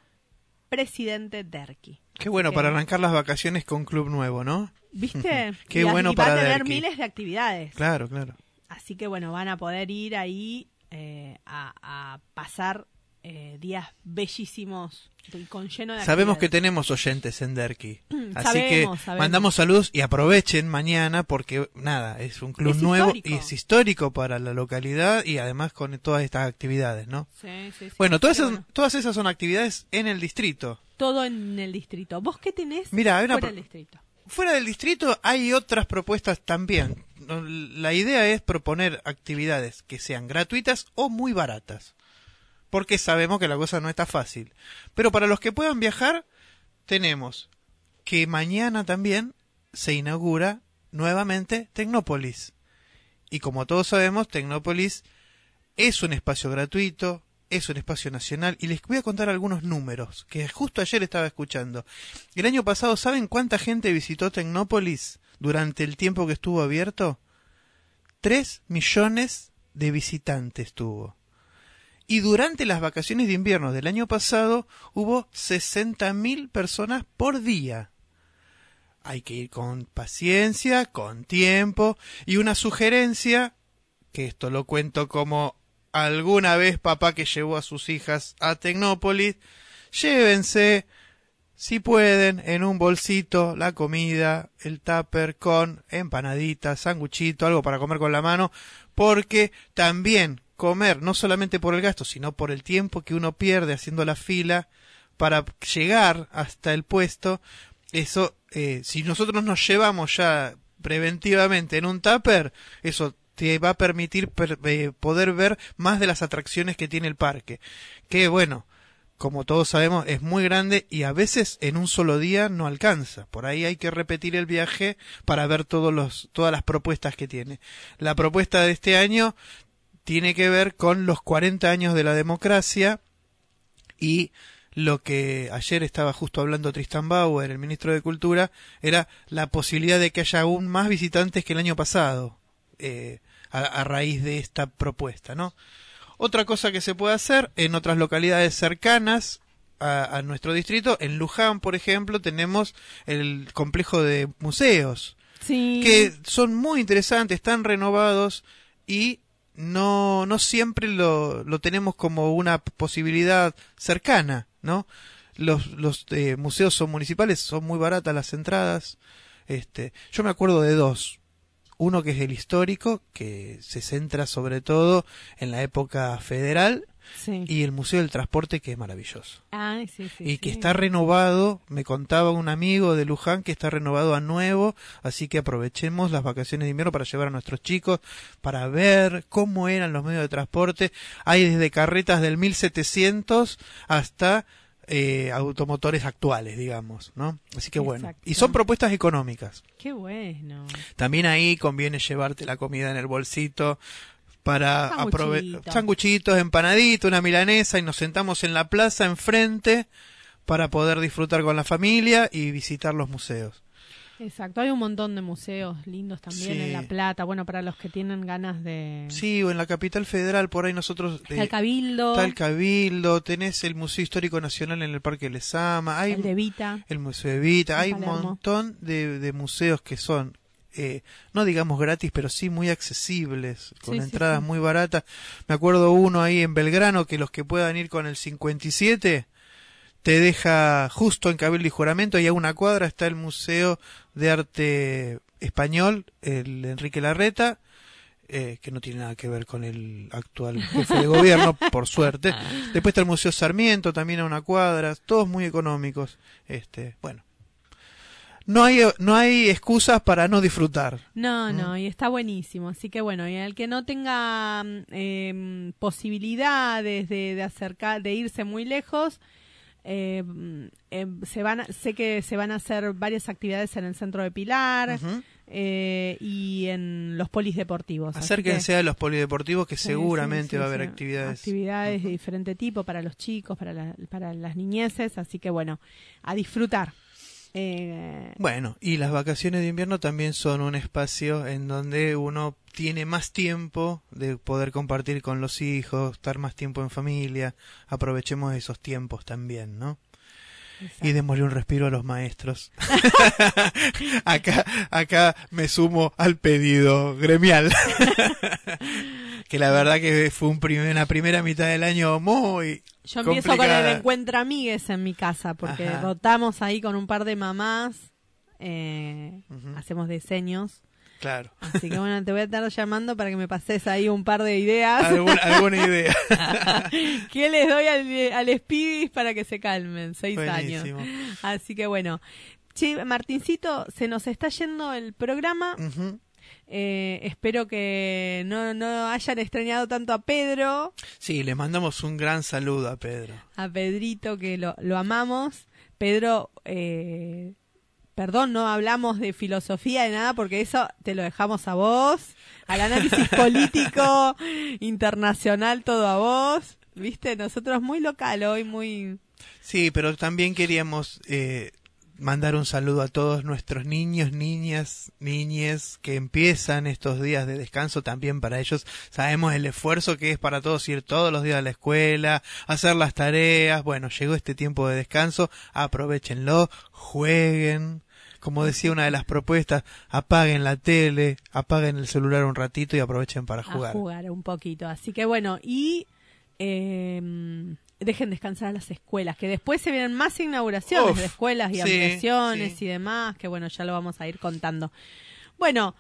Presidente Derqui. Qué bueno para arrancar las vacaciones con club nuevo, ¿no? ¿Viste? Qué Y bueno y va para a tener miles de actividades. Claro, claro. Así que bueno, van a poder ir ahí eh, a, a pasar eh, días bellísimos y con lleno de Sabemos que tenemos oyentes en Derqui. Así Sabemos, que sabemos. mandamos saludos y aprovechen mañana porque nada, es un club Es nuevo histórico. y es histórico para la localidad y además con todas estas actividades, ¿no? Sí, sí, sí. Bueno, todas esas, bueno, todas esas son actividades en el distrito. todo en el distrito. ¿Vos qué tenés Mira, fuera del distrito? Fuera del distrito hay otras propuestas también. La idea es proponer actividades que sean gratuitas o muy baratas. Porque sabemos que la cosa no está fácil. Pero para los que puedan viajar, tenemos que mañana también se inaugura nuevamente Tecnópolis. Y como todos sabemos, Tecnópolis es un espacio gratuito, es un espacio nacional. Y les voy a contar algunos números que justo ayer estaba escuchando. El año pasado, ¿saben cuánta gente visitó Tecnópolis durante el tiempo que estuvo abierto? Tres millones de visitantes tuvo. Y durante las vacaciones de invierno del año pasado hubo 60.000 personas por día. Hay que ir con paciencia, con tiempo y una sugerencia, que esto lo cuento como alguna vez papá que llevó a sus hijas a Tecnópolis, llévense, si pueden, en un bolsito la comida, el tupper con empanaditas, sanguchito, algo para comer con la mano, porque también comer, no solamente por el gasto, sino por el tiempo que uno pierde haciendo la fila para llegar hasta el puesto, eso, eh, si nosotros nos llevamos ya preventivamente en un tupper, eso te va a permitir per- eh, poder ver más de las atracciones que tiene el parque. Que bueno, como todos sabemos, es muy grande y a veces en un solo día no alcanza. Por ahí hay que repetir el viaje para ver todos los, todas las propuestas que tiene. La propuesta de este año tiene que ver con los 40 años de la democracia y lo que ayer estaba justo hablando Tristan Bauer, el ministro de Cultura, era la posibilidad de que haya aún más visitantes que el año pasado eh, a, a raíz de esta propuesta, ¿no? Otra cosa que se puede hacer en otras localidades cercanas a, a nuestro distrito, en Luján, por ejemplo, tenemos el complejo de museos. Sí. que son muy interesantes, están renovados y no, no siempre lo, lo tenemos como una posibilidad cercana, ¿no? Los, los eh, museos son municipales, son muy baratas las entradas. Este, yo me acuerdo de dos. Uno que es el histórico, que se centra sobre todo en la época federal, Sí. y el Museo del Transporte, que es maravilloso. Ay, sí, sí, y que está renovado, me contaba un amigo de Luján que está renovado a nuevo, así que aprovechemos las vacaciones de invierno para llevar a nuestros chicos, para ver cómo eran los medios de transporte. Hay desde carretas del 1700 hasta eh, automotores actuales, digamos, ¿no? Así que bueno. Exacto. Y son propuestas económicas. Qué bueno. También ahí conviene llevarte la comida en el bolsito para aprove- Sanguchito. sanguchitos, empanaditos, una milanesa y nos sentamos en la plaza enfrente para poder disfrutar con la familia y visitar los museos. Exacto, hay un montón de museos lindos también Sí. en La Plata. Bueno, para los que tienen ganas de... Sí, o en la capital federal, por ahí nosotros... Está eh, el Cabildo, Está el Cabildo, tenés el Museo Histórico Nacional en el Parque Lesama, hay el de Vita. el Museo de Vita, hay un montón de, de museos que son, eh, no digamos gratis, pero sí muy accesibles, con Sí, sí, entradas sí. muy baratas. Me acuerdo uno ahí en Belgrano que los que puedan ir con el 57 te deja justo en Cabildo y Juramento y a una cuadra está el Museo de Arte Español, el Enrique Larreta, eh, que no tiene nada que ver con el actual jefe de gobierno, por suerte. Después está el Museo Sarmiento, también a una cuadra, todos muy económicos. Este, bueno. No hay, no hay excusas para no disfrutar. No, no, y está buenísimo. Así que bueno, y el que no tenga em, posibilidades de, de acercar, de irse muy lejos, eh, mm, em, se van, a- sé que se van a hacer varias actividades en el centro de Pilar eh, y en los polisdeportivos. Así Acérquense que- a los polideportivos que seguramente sí, sí, va a haber sí. actividades. Actividades de diferente tipo para los chicos, para, la- para las niñeces, así que bueno, a disfrutar. Eh, Bueno, y las vacaciones de invierno también son un espacio en donde uno tiene más tiempo de poder compartir con los hijos, estar más tiempo en familia. Aprovechemos esos tiempos también, ¿no? Y démosle un respiro a los maestros. acá, acá me sumo al pedido gremial. que la verdad que fue un primer- una primera mitad del año muy Yo empiezo con el encuentro amigues en mi casa, porque Ajá. rotamos ahí con un par de mamás, eh, hacemos diseños. Claro. Así que bueno, te voy a estar llamando para que me pases ahí un par de ideas. Alguna, alguna idea. ¿Qué les doy al, al para que se calmen? Seis años. Así que bueno. Che, Martincito, se nos está yendo el programa. Ujú. Eh, espero que no, no hayan extrañado tanto a Pedro, Sí, le mandamos un gran saludo a Pedro. a Pedrito, que lo, lo amamos. Pedro, eh, perdón, no hablamos de filosofía de nada porque eso te lo dejamos a vos. Al análisis político, internacional, todo a vos. Viste, nosotros muy local hoy, muy... Sí, pero también queríamos eh, mandar un saludo a todos nuestros niños, niñas, niñes que empiezan estos días de descanso también para ellos. Sabemos el esfuerzo que es para todos ir todos los días a la escuela, hacer las tareas. Bueno, llegó este tiempo de descanso, aprovechenlo, jueguen. Como decía una de las propuestas, apaguen la tele, apaguen el celular un ratito y aprovechen para jugar. a jugar un poquito. Así que bueno, y eh, dejen descansar a las escuelas, que después se vienen más inauguraciones Uf, de escuelas y sí, ampliaciones sí. y demás, que bueno, ya lo vamos a ir contando. Bueno,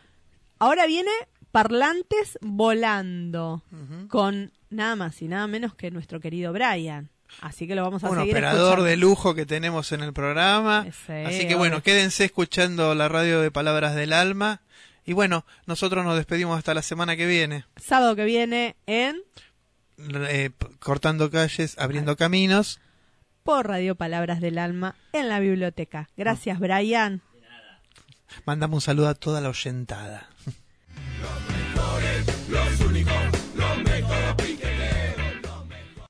ahora viene Parlantes Volando, con nada más y nada menos que nuestro querido Brian. Así que lo vamos a un seguir operador escuchando. de lujo que tenemos en el programa. Ese, Así que bueno, quédense escuchando la radio de Palabras del Alma. Y bueno, nosotros nos despedimos hasta la semana que viene. Sábado que viene en eh, cortando calles, abriendo caminos. Por Radio Palabras del Alma en la biblioteca. Gracias, Brian. Mandamos un saludo a toda la oyentada. Los mejores, los únicos.